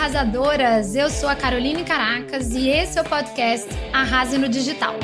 arrasadoras! Eu sou a Caroline Caracas e esse é o podcast Arrase no Digital.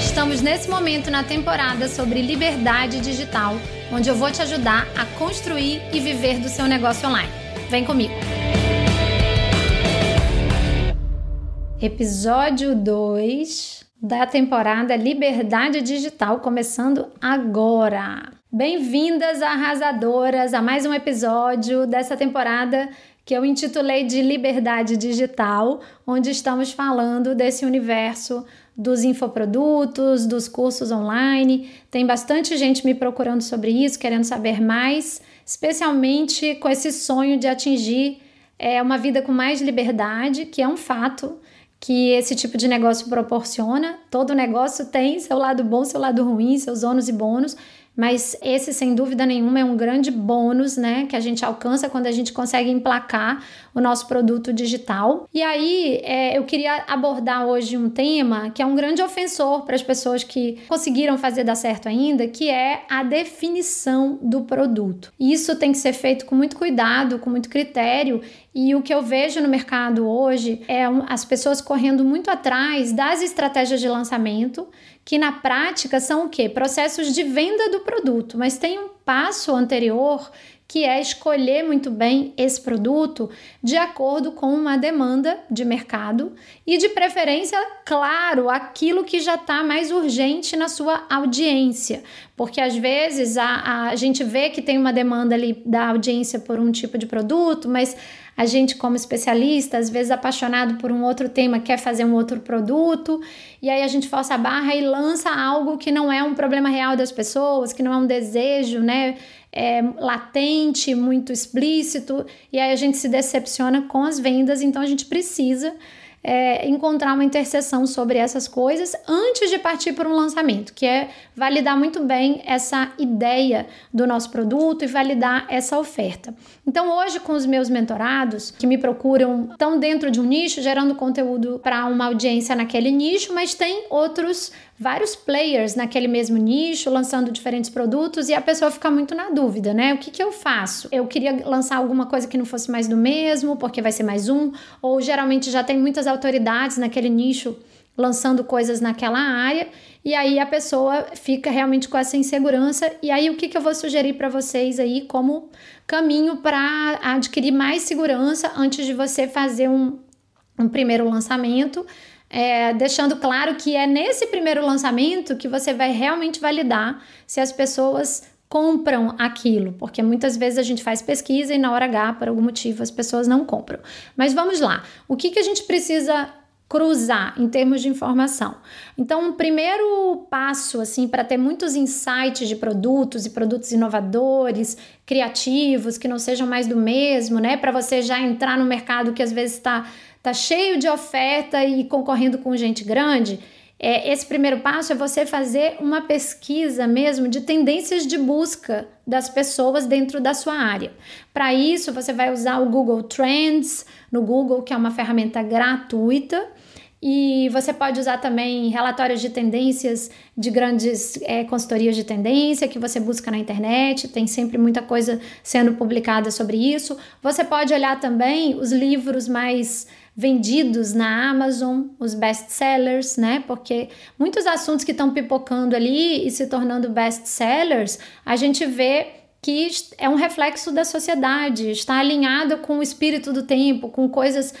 Estamos nesse momento na temporada sobre liberdade digital, onde eu vou te ajudar a construir e viver do seu negócio online. Vem comigo! Episódio 2 da temporada Liberdade Digital começando agora. Bem-vindas, arrasadoras, a mais um episódio dessa temporada que eu intitulei de Liberdade Digital, onde estamos falando desse universo dos infoprodutos, dos cursos online. Tem bastante gente me procurando sobre isso, querendo saber mais, especialmente com esse sonho de atingir é, uma vida com mais liberdade, que é um fato que esse tipo de negócio proporciona. Todo negócio tem seu lado bom, seu lado ruim, seus ônus e bônus. Mas esse, sem dúvida nenhuma, é um grande bônus, né, que a gente alcança quando a gente consegue emplacar o nosso produto digital. E aí, é, eu queria abordar hoje um tema que é um grande ofensor para as pessoas que conseguiram fazer dar certo ainda, que é a definição do produto. Isso tem que ser feito com muito cuidado, com muito critério. E o que eu vejo no mercado hoje é as pessoas correndo muito atrás das estratégias de lançamento que na prática são o quê? Processos de venda do produto, mas tem um passo anterior que é escolher muito bem esse produto de acordo com uma demanda de mercado e de preferência, claro, aquilo que já está mais urgente na sua audiência, porque às vezes a, a gente vê que tem uma demanda ali da audiência por um tipo de produto, mas a gente, como especialista, às vezes apaixonado por um outro tema, quer fazer um outro produto, e aí a gente força a barra e lança algo que não é um problema real das pessoas, que não é um desejo, né? É, latente, muito explícito, e aí a gente se decepciona com as vendas, então a gente precisa é, encontrar uma interseção sobre essas coisas antes de partir para um lançamento, que é validar muito bem essa ideia do nosso produto e validar essa oferta. Então, hoje, com os meus mentorados que me procuram, estão dentro de um nicho, gerando conteúdo para uma audiência naquele nicho, mas tem outros vários players naquele mesmo nicho, lançando diferentes produtos e a pessoa fica muito na dúvida, né? O que, que eu faço? Eu queria lançar alguma coisa que não fosse mais do mesmo, porque vai ser mais um, ou geralmente já tem muitas autoridades naquele nicho lançando coisas naquela área, e aí a pessoa fica realmente com essa insegurança. E aí o que, que eu vou sugerir para vocês aí como caminho para adquirir mais segurança antes de você fazer um, um primeiro lançamento? É, deixando claro que é nesse primeiro lançamento que você vai realmente validar se as pessoas compram aquilo, porque muitas vezes a gente faz pesquisa e na hora H, por algum motivo, as pessoas não compram. Mas vamos lá, o que, que a gente precisa cruzar em termos de informação. Então, um primeiro passo assim para ter muitos insights de produtos e produtos inovadores, criativos, que não sejam mais do mesmo, né? Para você já entrar no mercado que às vezes está tá cheio de oferta e concorrendo com gente grande. É, esse primeiro passo é você fazer uma pesquisa mesmo de tendências de busca das pessoas dentro da sua área. Para isso, você vai usar o Google Trends no Google, que é uma ferramenta gratuita e você pode usar também relatórios de tendências de grandes é, consultorias de tendência que você busca na internet, tem sempre muita coisa sendo publicada sobre isso. Você pode olhar também os livros mais vendidos na Amazon, os best-sellers, né? Porque muitos assuntos que estão pipocando ali e se tornando best-sellers, a gente vê que é um reflexo da sociedade, está alinhado com o espírito do tempo, com coisas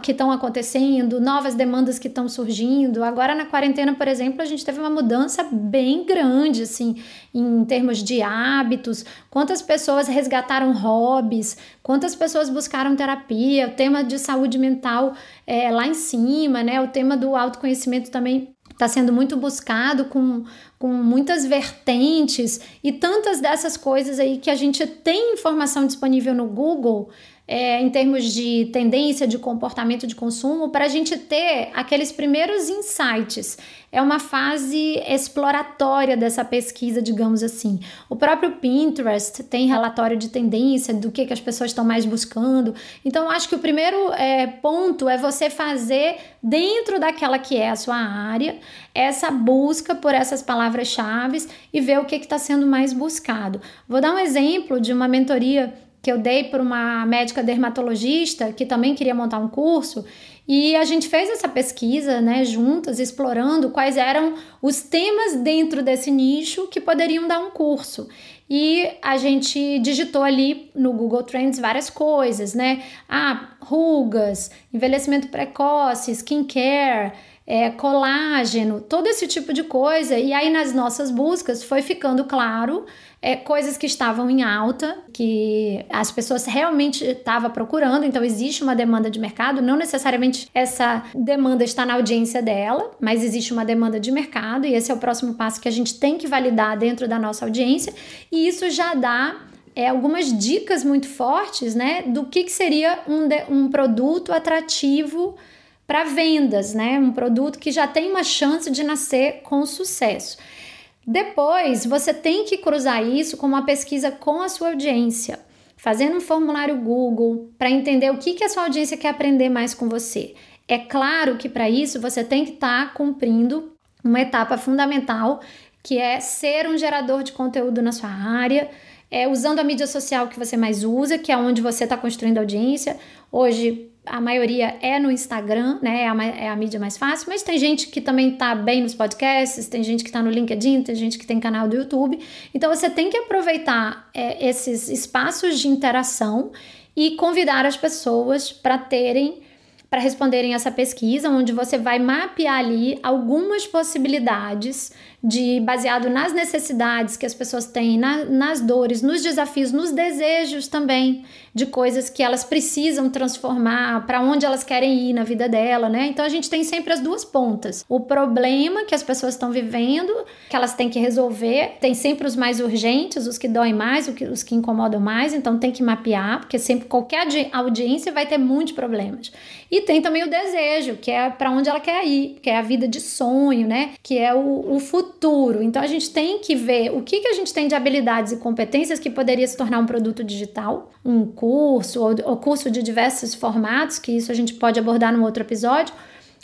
que estão acontecendo, novas demandas que estão surgindo. Agora na quarentena, por exemplo, a gente teve uma mudança bem grande, assim, em termos de hábitos. Quantas pessoas resgataram hobbies? Quantas pessoas buscaram terapia? O tema de saúde mental é lá em cima, né? O tema do autoconhecimento também está sendo muito buscado com, com muitas vertentes e tantas dessas coisas aí que a gente tem informação disponível no Google é, em termos de tendência de comportamento de consumo, para a gente ter aqueles primeiros insights. É uma fase exploratória dessa pesquisa, digamos assim. O próprio Pinterest tem relatório de tendência do que, que as pessoas estão mais buscando. Então, acho que o primeiro é, ponto é você fazer, dentro daquela que é a sua área, essa busca por essas palavras-chave e ver o que está sendo mais buscado. Vou dar um exemplo de uma mentoria que eu dei para uma médica dermatologista que também queria montar um curso. E a gente fez essa pesquisa, né, juntas, explorando quais eram os temas dentro desse nicho que poderiam dar um curso. E a gente digitou ali no Google Trends várias coisas, né? Ah, rugas, envelhecimento precoce, skincare, é, colágeno, todo esse tipo de coisa. E aí nas nossas buscas foi ficando claro é, coisas que estavam em alta, que as pessoas realmente estavam procurando, então existe uma demanda de mercado, não necessariamente essa demanda está na audiência dela, mas existe uma demanda de mercado, e esse é o próximo passo que a gente tem que validar dentro da nossa audiência, e isso já dá é, algumas dicas muito fortes né, do que, que seria um, de, um produto atrativo para vendas, né? Um produto que já tem uma chance de nascer com sucesso. Depois, você tem que cruzar isso com uma pesquisa com a sua audiência, fazendo um formulário Google para entender o que, que a sua audiência quer aprender mais com você. É claro que para isso você tem que estar tá cumprindo uma etapa fundamental, que é ser um gerador de conteúdo na sua área, é, usando a mídia social que você mais usa, que é onde você está construindo audiência. Hoje, a maioria é no Instagram, né? É a, é a, mídia mais fácil, mas tem gente que também tá bem nos podcasts, tem gente que tá no LinkedIn, tem gente que tem canal do YouTube. Então você tem que aproveitar é, esses espaços de interação e convidar as pessoas para terem para responderem essa pesquisa, onde você vai mapear ali algumas possibilidades de baseado nas necessidades que as pessoas têm, na, nas dores, nos desafios, nos desejos também de coisas que elas precisam transformar, para onde elas querem ir na vida dela, né? Então a gente tem sempre as duas pontas. O problema que as pessoas estão vivendo, que elas têm que resolver, tem sempre os mais urgentes, os que doem mais, os que incomodam mais, então tem que mapear, porque sempre qualquer audiência vai ter muitos problemas. E tem também o desejo, que é para onde ela quer ir, que é a vida de sonho, né? Que é o, o futuro futuro. Então a gente tem que ver o que, que a gente tem de habilidades e competências que poderia se tornar um produto digital, um curso ou, ou curso de diversos formatos, que isso a gente pode abordar num outro episódio,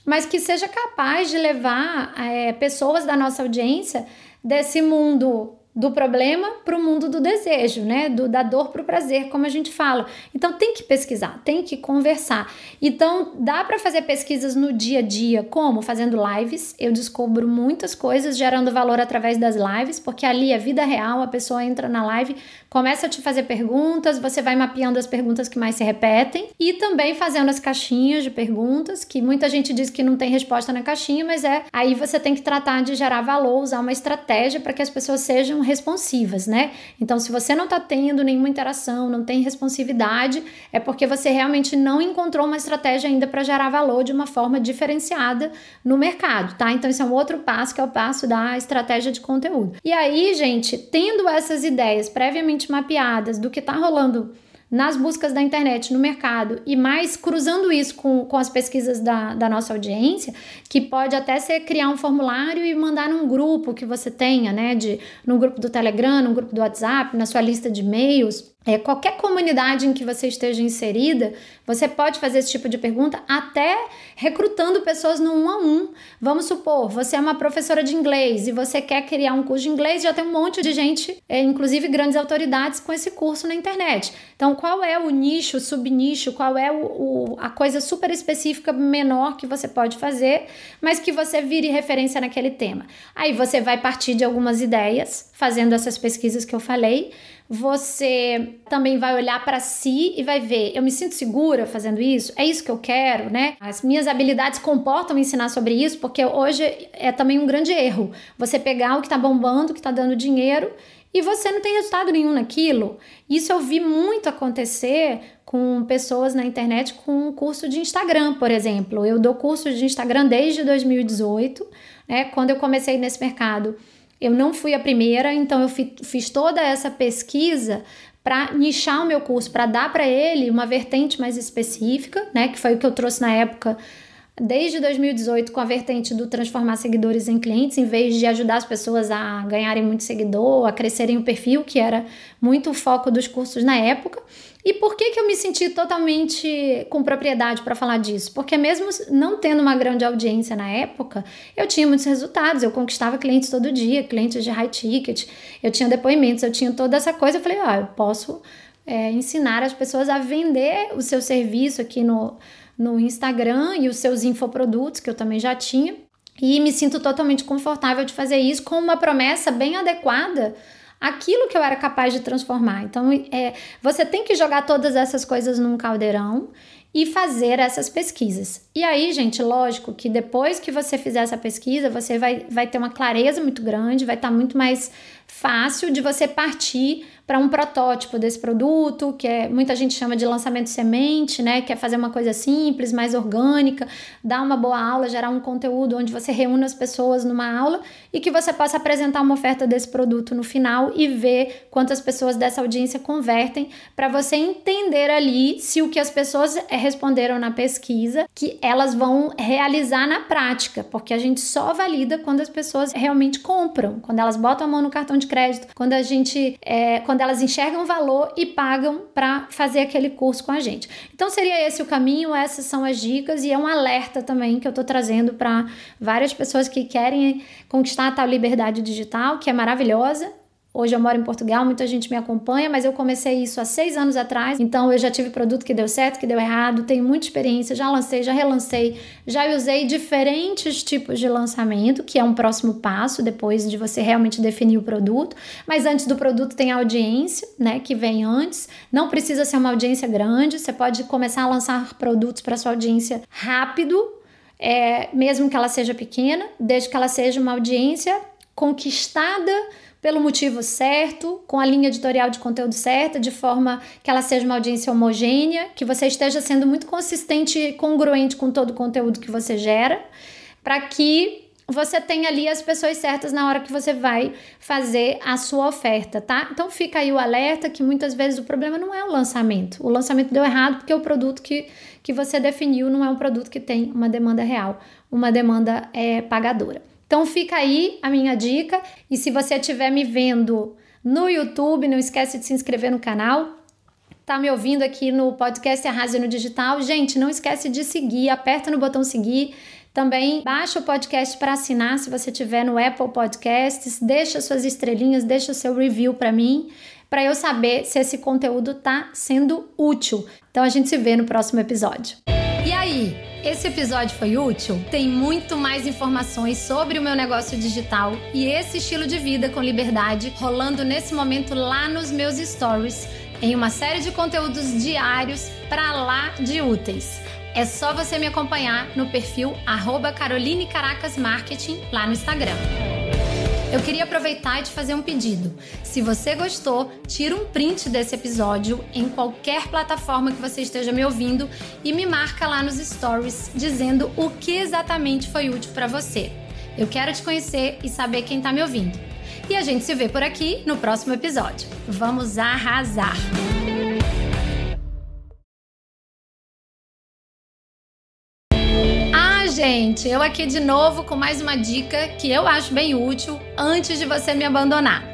mas que seja capaz de levar é, pessoas da nossa audiência desse mundo do problema para o mundo do desejo, né? Do, da dor para o prazer, como a gente fala. Então tem que pesquisar, tem que conversar. Então dá para fazer pesquisas no dia a dia, como fazendo lives. Eu descubro muitas coisas gerando valor através das lives, porque ali é vida real, a pessoa entra na live, começa a te fazer perguntas, você vai mapeando as perguntas que mais se repetem e também fazendo as caixinhas de perguntas, que muita gente diz que não tem resposta na caixinha, mas é aí você tem que tratar de gerar valor, usar uma estratégia para que as pessoas sejam responsivas, né? Então, se você não está tendo nenhuma interação, não tem responsividade, é porque você realmente não encontrou uma estratégia ainda para gerar valor de uma forma diferenciada no mercado, tá? Então, esse é um outro passo que é o passo da estratégia de conteúdo. E aí, gente, tendo essas ideias previamente mapeadas do que está rolando nas buscas da internet, no mercado, e mais cruzando isso com, com as pesquisas da, da nossa audiência, que pode até ser criar um formulário e mandar num grupo que você tenha, né? De, no grupo do Telegram, no grupo do WhatsApp, na sua lista de e-mails é, qualquer comunidade em que você esteja inserida, você pode fazer esse tipo de pergunta até recrutando pessoas no um a um. Vamos supor, você é uma professora de inglês e você quer criar um curso de inglês, já tem um monte de gente, é, inclusive grandes autoridades, com esse curso na internet. Então, qual é o nicho, o subnicho, qual é o, o, a coisa super específica menor que você pode fazer, mas que você vire referência naquele tema? Aí você vai partir de algumas ideias, fazendo essas pesquisas que eu falei você também vai olhar para si e vai ver, eu me sinto segura fazendo isso? É isso que eu quero, né? As minhas habilidades comportam ensinar sobre isso, porque hoje é também um grande erro. Você pegar o que está bombando, o que está dando dinheiro e você não tem resultado nenhum naquilo. Isso eu vi muito acontecer com pessoas na internet com curso de Instagram, por exemplo. Eu dou curso de Instagram desde 2018, né? Quando eu comecei nesse mercado eu não fui a primeira, então eu fiz toda essa pesquisa para nichar o meu curso, para dar para ele uma vertente mais específica, né? Que foi o que eu trouxe na época desde 2018 com a vertente do transformar seguidores em clientes, em vez de ajudar as pessoas a ganharem muito seguidor, a crescerem o perfil, que era muito o foco dos cursos na época. E por que, que eu me senti totalmente com propriedade para falar disso? Porque mesmo não tendo uma grande audiência na época, eu tinha muitos resultados, eu conquistava clientes todo dia, clientes de high ticket, eu tinha depoimentos, eu tinha toda essa coisa, eu falei, ah, eu posso é, ensinar as pessoas a vender o seu serviço aqui no, no Instagram e os seus infoprodutos, que eu também já tinha. E me sinto totalmente confortável de fazer isso com uma promessa bem adequada aquilo que eu era capaz de transformar. Então, é, você tem que jogar todas essas coisas num caldeirão e fazer essas pesquisas. E aí, gente, lógico que depois que você fizer essa pesquisa, você vai, vai ter uma clareza muito grande, vai estar tá muito mais fácil de você partir para um protótipo desse produto, que é, muita gente chama de lançamento semente, né? Que é fazer uma coisa simples, mais orgânica, dar uma boa aula, gerar um conteúdo onde você reúne as pessoas numa aula e que você possa apresentar uma oferta desse produto no final e ver quantas pessoas dessa audiência convertem, para você entender ali se o que as pessoas eh, responderam na pesquisa, que elas vão realizar na prática, porque a gente só valida quando as pessoas realmente compram, quando elas botam a mão no cartão de crédito, quando a gente. É, quando elas enxergam valor e pagam para fazer aquele curso com a gente. Então seria esse o caminho, essas são as dicas e é um alerta também que eu estou trazendo para várias pessoas que querem conquistar a tal liberdade digital, que é maravilhosa, Hoje eu moro em Portugal, muita gente me acompanha, mas eu comecei isso há seis anos atrás, então eu já tive produto que deu certo, que deu errado, tenho muita experiência, já lancei, já relancei, já usei diferentes tipos de lançamento, que é um próximo passo depois de você realmente definir o produto. Mas antes do produto tem a audiência, né, que vem antes. Não precisa ser uma audiência grande, você pode começar a lançar produtos para sua audiência rápido, é, mesmo que ela seja pequena, desde que ela seja uma audiência conquistada pelo motivo certo, com a linha editorial de conteúdo certa, de forma que ela seja uma audiência homogênea, que você esteja sendo muito consistente e congruente com todo o conteúdo que você gera, para que você tenha ali as pessoas certas na hora que você vai fazer a sua oferta, tá? Então fica aí o alerta que muitas vezes o problema não é o lançamento. O lançamento deu errado porque o produto que, que você definiu não é um produto que tem uma demanda real, uma demanda é, pagadora. Então fica aí a minha dica e se você estiver me vendo no YouTube, não esquece de se inscrever no canal. Tá me ouvindo aqui no podcast Arrase no Digital? Gente, não esquece de seguir, aperta no botão seguir. Também baixa o podcast para assinar se você tiver no Apple Podcasts, deixa suas estrelinhas, deixa seu review para mim, para eu saber se esse conteúdo tá sendo útil. Então a gente se vê no próximo episódio. E aí, esse episódio foi útil? Tem muito mais informações sobre o meu negócio digital e esse estilo de vida com liberdade rolando nesse momento lá nos meus stories, em uma série de conteúdos diários para lá de úteis. É só você me acompanhar no perfil Caroline Caracas Marketing lá no Instagram. Eu queria aproveitar e te fazer um pedido. Se você gostou, tira um print desse episódio em qualquer plataforma que você esteja me ouvindo e me marca lá nos stories dizendo o que exatamente foi útil para você. Eu quero te conhecer e saber quem está me ouvindo. E a gente se vê por aqui no próximo episódio. Vamos arrasar! Gente! Eu aqui de novo com mais uma dica que eu acho bem útil antes de você me abandonar.